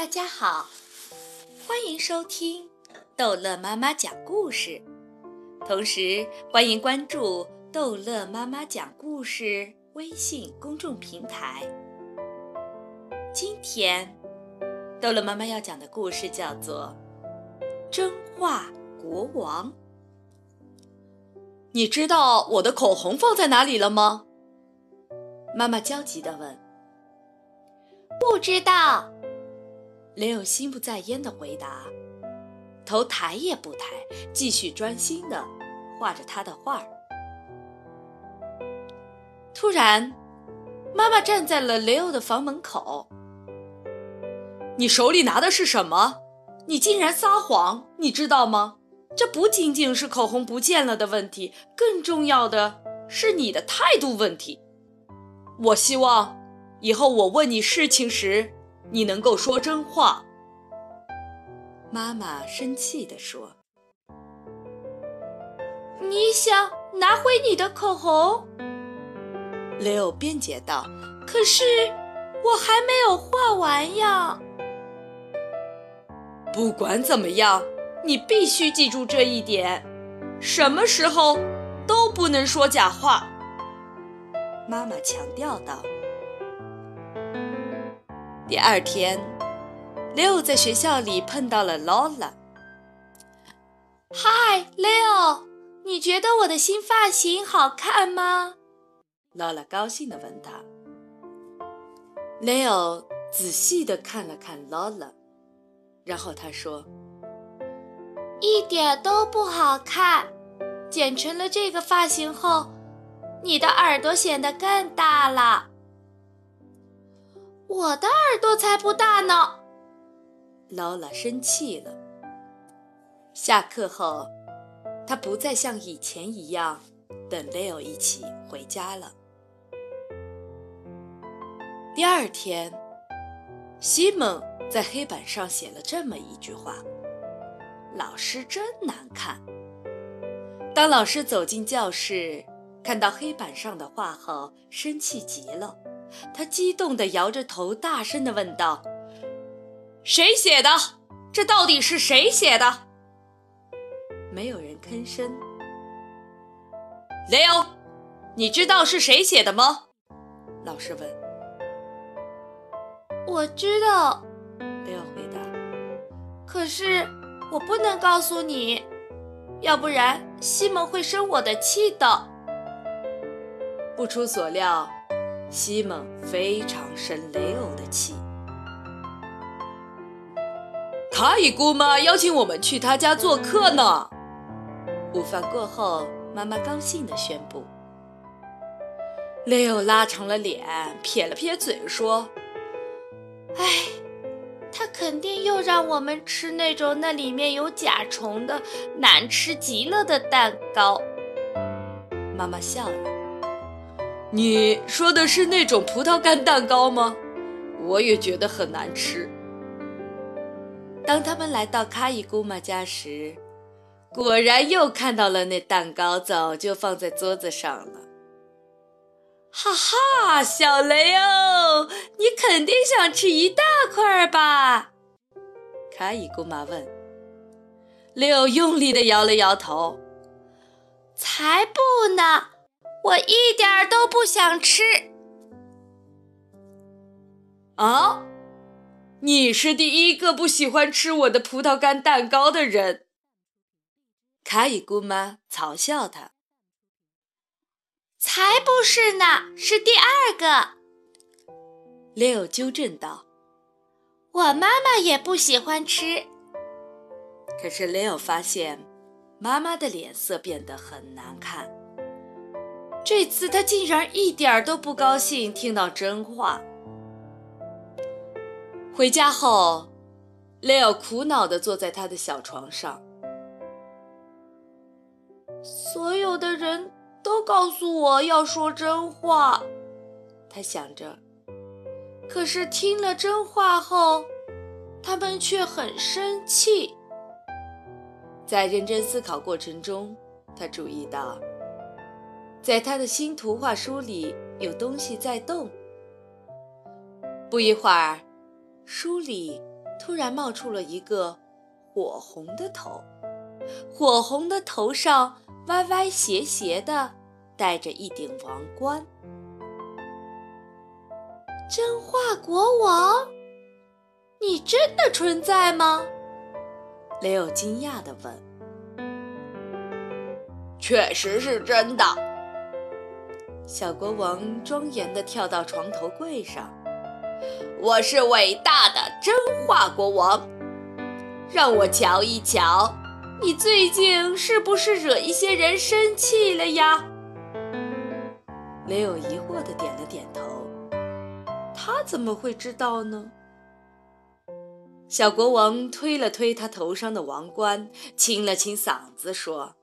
大家好，欢迎收听逗乐妈妈讲故事，同时欢迎关注逗乐妈妈讲故事微信公众平台。今天，逗乐妈妈要讲的故事叫做《真话国王》。你知道我的口红放在哪里了吗？妈妈焦急地问。不知道，雷欧心不在焉地回答，头抬也不抬，继续专心地画着他的画。突然，妈妈站在了雷欧的房门口。你手里拿的是什么？你竟然撒谎！你知道吗？这不仅仅是口红不见了的问题，更重要的是你的态度问题。我希望。以后我问你事情时，你能够说真话。妈妈生气地说：“你想拿回你的口红？”雷欧辩解道：“可是我还没有画完呀。”不管怎么样，你必须记住这一点：什么时候都不能说假话。”妈妈强调道。第二天，，Leo 在学校里碰到了劳拉嗨 leo，你觉得我的新发型好看吗？？Lola 高兴地问他。Leo 仔细地看了看 Lola，，然后他说：“一点都不好看。剪成了这个发型后，你的耳朵显得更大了。”我的耳朵才不大呢！劳拉生气了。下课后，他不再像以前一样等雷欧一起回家了。第二天，西蒙在黑板上写了这么一句话：“老师真难看。”当老师走进教室，看到黑板上的画后，生气极了。他激动地摇着头，大声地问道：“谁写的？这到底是谁写的？”没有人吭声。雷欧，你知道是谁写的吗？老师问。“我知道。”雷欧回答。“可是我不能告诉你，要不然西蒙会生我的气的。”不出所料。西蒙非常生雷欧的气。卡伊姑妈邀请我们去她家做客呢。午饭过后，妈妈高兴地宣布。雷欧拉长了脸，撇了撇嘴说：“哎，他肯定又让我们吃那种那里面有甲虫的难吃极了的蛋糕。”妈妈笑了。你说的是那种葡萄干蛋糕吗？我也觉得很难吃。当他们来到卡伊姑妈家时，果然又看到了那蛋糕，早就放在桌子上了。哈哈，小雷欧，你肯定想吃一大块吧？卡伊姑妈问。雷欧用力地摇了摇头。才不呢！我一点都不想吃。啊！你是第一个不喜欢吃我的葡萄干蛋糕的人。卡伊姑妈嘲笑他。才不是呢，是第二个。雷欧纠正道：“我妈妈也不喜欢吃。”可是雷欧发现，妈妈的脸色变得很难看。这次他竟然一点都不高兴听到真话。回家后，雷欧苦恼地坐在他的小床上。所有的人都告诉我要说真话，他想着。可是听了真话后，他们却很生气。在认真思考过程中，他注意到。在他的新图画书里有东西在动。不一会儿，书里突然冒出了一个火红的头，火红的头上歪歪斜斜的戴着一顶王冠。真话国王，你真的存在吗？雷欧惊讶地问。确实是真的。小国王庄严地跳到床头柜上。我是伟大的真话国王，让我瞧一瞧，你最近是不是惹一些人生气了呀？雷欧疑惑地点了点头。他怎么会知道呢？小国王推了推他头上的王冠，清了清嗓子说。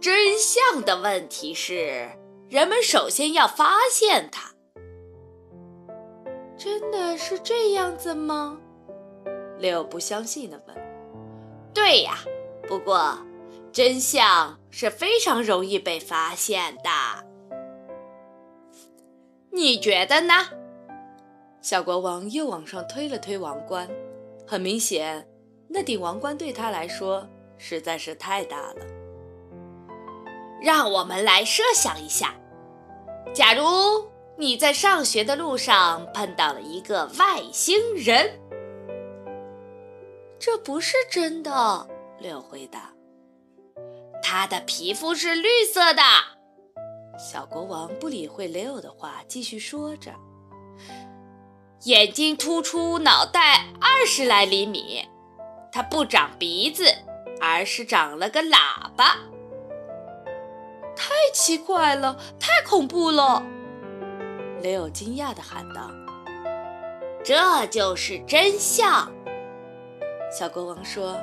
真相的问题是，人们首先要发现它。真的是这样子吗？六不相信的问。对呀，不过真相是非常容易被发现的。你觉得呢？小国王又往上推了推王冠，很明显，那顶王冠对他来说实在是太大了。让我们来设想一下，假如你在上学的路上碰到了一个外星人，这不是真的。六回答：“他的皮肤是绿色的。”小国王不理会雷欧的话，继续说着：“眼睛突出，脑袋二十来厘米，他不长鼻子，而是长了个喇叭。”太奇怪了，太恐怖了！雷欧惊讶地喊道：“这就是真相。”小国王说：“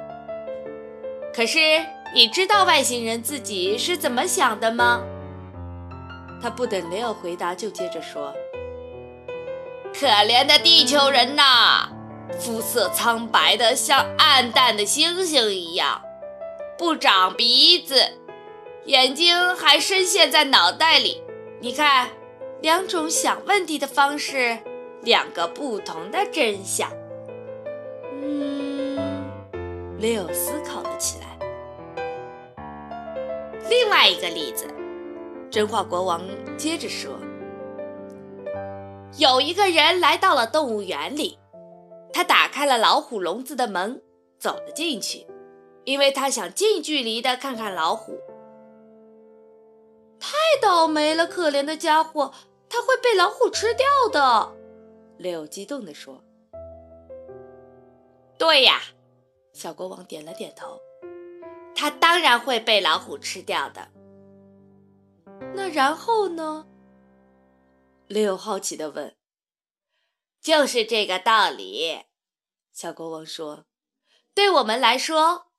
可是你知道外星人自己是怎么想的吗？”他不等雷欧回答，就接着说：“可怜的地球人呐，肤色苍白的像暗淡的星星一样，不长鼻子。”眼睛还深陷在脑袋里，你看，两种想问题的方式，两个不同的真相。嗯，雷欧思考了起来。另外一个例子，真话国王接着说：“有一个人来到了动物园里，他打开了老虎笼子的门，走了进去，因为他想近距离的看看老虎。”太倒霉了，可怜的家伙，他会被老虎吃掉的。六激动地说：“对呀。”小国王点了点头，“他当然会被老虎吃掉的。”那然后呢？六好奇地问。“就是这个道理。”小国王说，“对我们来说，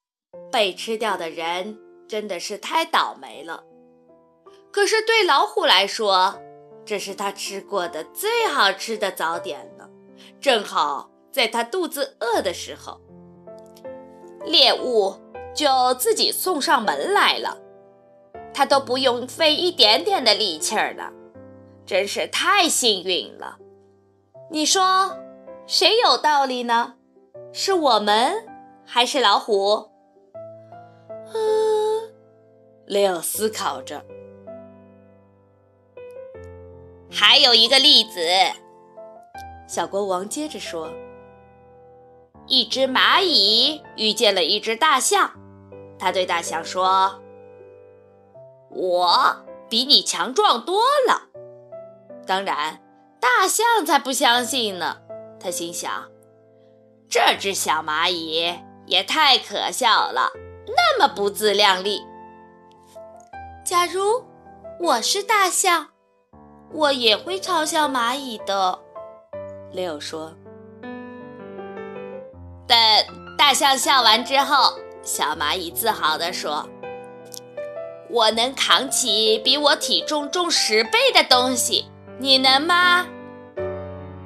被吃掉的人真的是太倒霉了。”可是对老虎来说，这是它吃过的最好吃的早点了。正好在它肚子饿的时候，猎物就自己送上门来了，它都不用费一点点的力气儿了，真是太幸运了。你说谁有道理呢？是我们还是老虎？嗯，雷欧思考着。还有一个例子，小国王接着说：“一只蚂蚁遇见了一只大象，他对大象说：‘我比你强壮多了。’当然，大象才不相信呢。他心想：这只小蚂蚁也太可笑了，那么不自量力。假如我是大象。”我也会嘲笑蚂蚁的，雷欧说。等大象笑完之后，小蚂蚁自豪地说：“我能扛起比我体重重十倍的东西，你能吗？”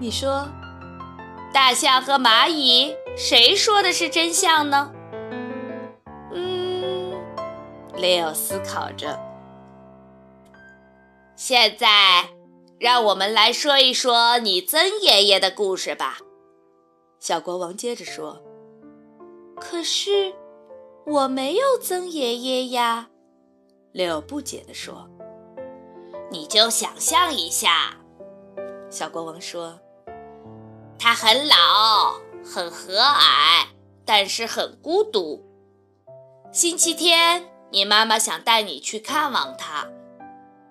你说，大象和蚂蚁谁说的是真相呢？嗯，雷欧思考着。现在，让我们来说一说你曾爷爷的故事吧。小国王接着说：“可是我没有曾爷爷呀。”柳不解地说：“你就想象一下。”小国王说：“他很老，很和蔼，但是很孤独。星期天，你妈妈想带你去看望他，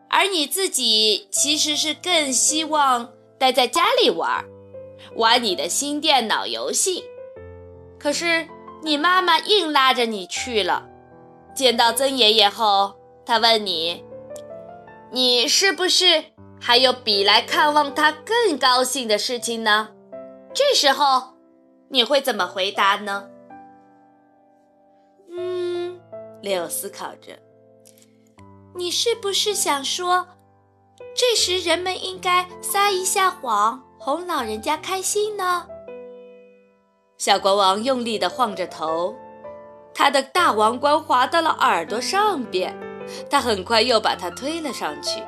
而你自己其实是更希望待在家里玩，玩你的新电脑游戏。可是你妈妈硬拉着你去了。见到曾爷爷后，他问你：‘你是不是？’”还有比来看望他更高兴的事情呢？这时候你会怎么回答呢？嗯，六思考着。你是不是想说，这时人们应该撒一下谎，哄老人家开心呢？小国王用力地晃着头，他的大王冠滑到了耳朵上边，他很快又把它推了上去。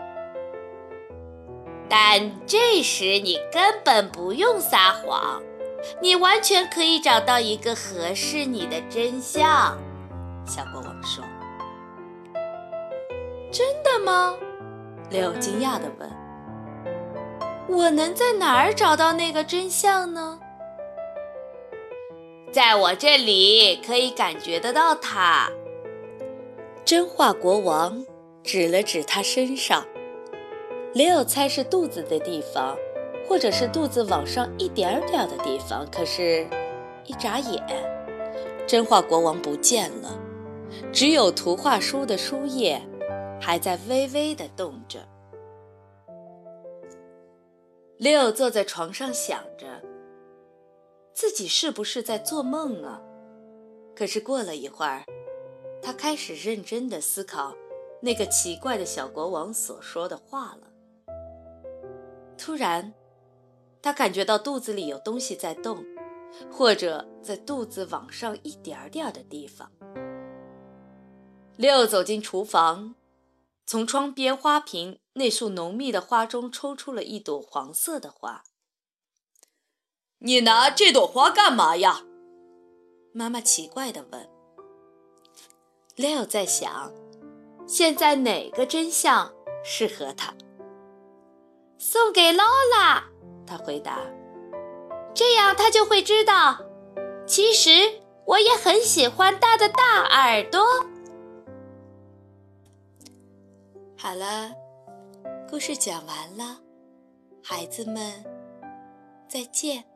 但这时你根本不用撒谎，你完全可以找到一个合适你的真相。”小国王说。“真的吗？”雷欧惊讶地问。“我能在哪儿找到那个真相呢？”“在我这里可以感觉得到它。”真话国王指了指他身上。雷欧猜是肚子的地方，或者是肚子往上一点点的地方。可是，一眨眼，真话国王不见了，只有图画书的书页还在微微的动着。六坐在床上想着，自己是不是在做梦啊？可是过了一会儿，他开始认真的思考那个奇怪的小国王所说的话了。突然，他感觉到肚子里有东西在动，或者在肚子往上一点点的地方。六走进厨房，从窗边花瓶那束浓密的花中抽出了一朵黄色的花。你拿这朵花干嘛呀？妈妈奇怪地问。Leo 在想，现在哪个真相适合他？送给劳拉，他回答。这样他就会知道，其实我也很喜欢大的大耳朵。好了，故事讲完了，孩子们，再见。